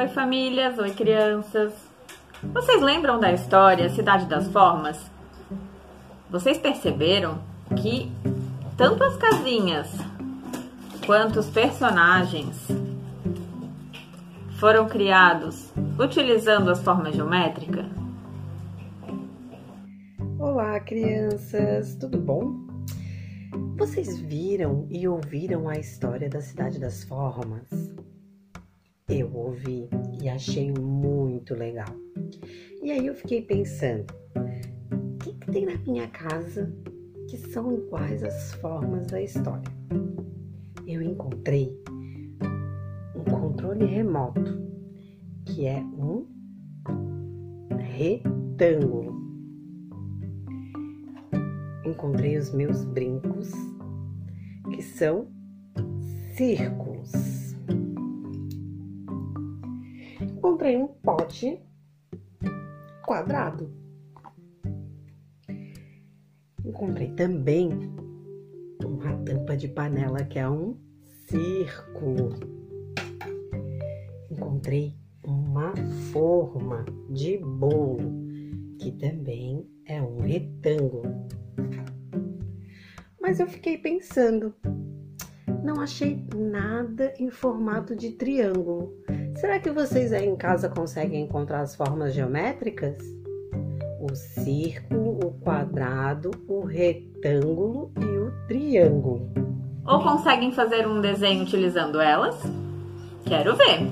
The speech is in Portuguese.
Oi, famílias! Oi, crianças! Vocês lembram da história Cidade das Formas? Vocês perceberam que tanto as casinhas quanto os personagens foram criados utilizando as formas geométricas? Olá, crianças! Tudo bom? Vocês viram e ouviram a história da Cidade das Formas? Eu ouvi e achei muito legal. E aí eu fiquei pensando: o que, que tem na minha casa que são iguais às formas da história? Eu encontrei um controle remoto que é um retângulo. Encontrei os meus brincos que são círculos. Encontrei um pote quadrado. Encontrei também uma tampa de panela que é um círculo. Encontrei uma forma de bolo que também é um retângulo. Mas eu fiquei pensando, não achei nada em formato de triângulo. Será que vocês aí em casa conseguem encontrar as formas geométricas? O círculo, o quadrado, o retângulo e o triângulo. Ou conseguem fazer um desenho utilizando elas? Quero ver!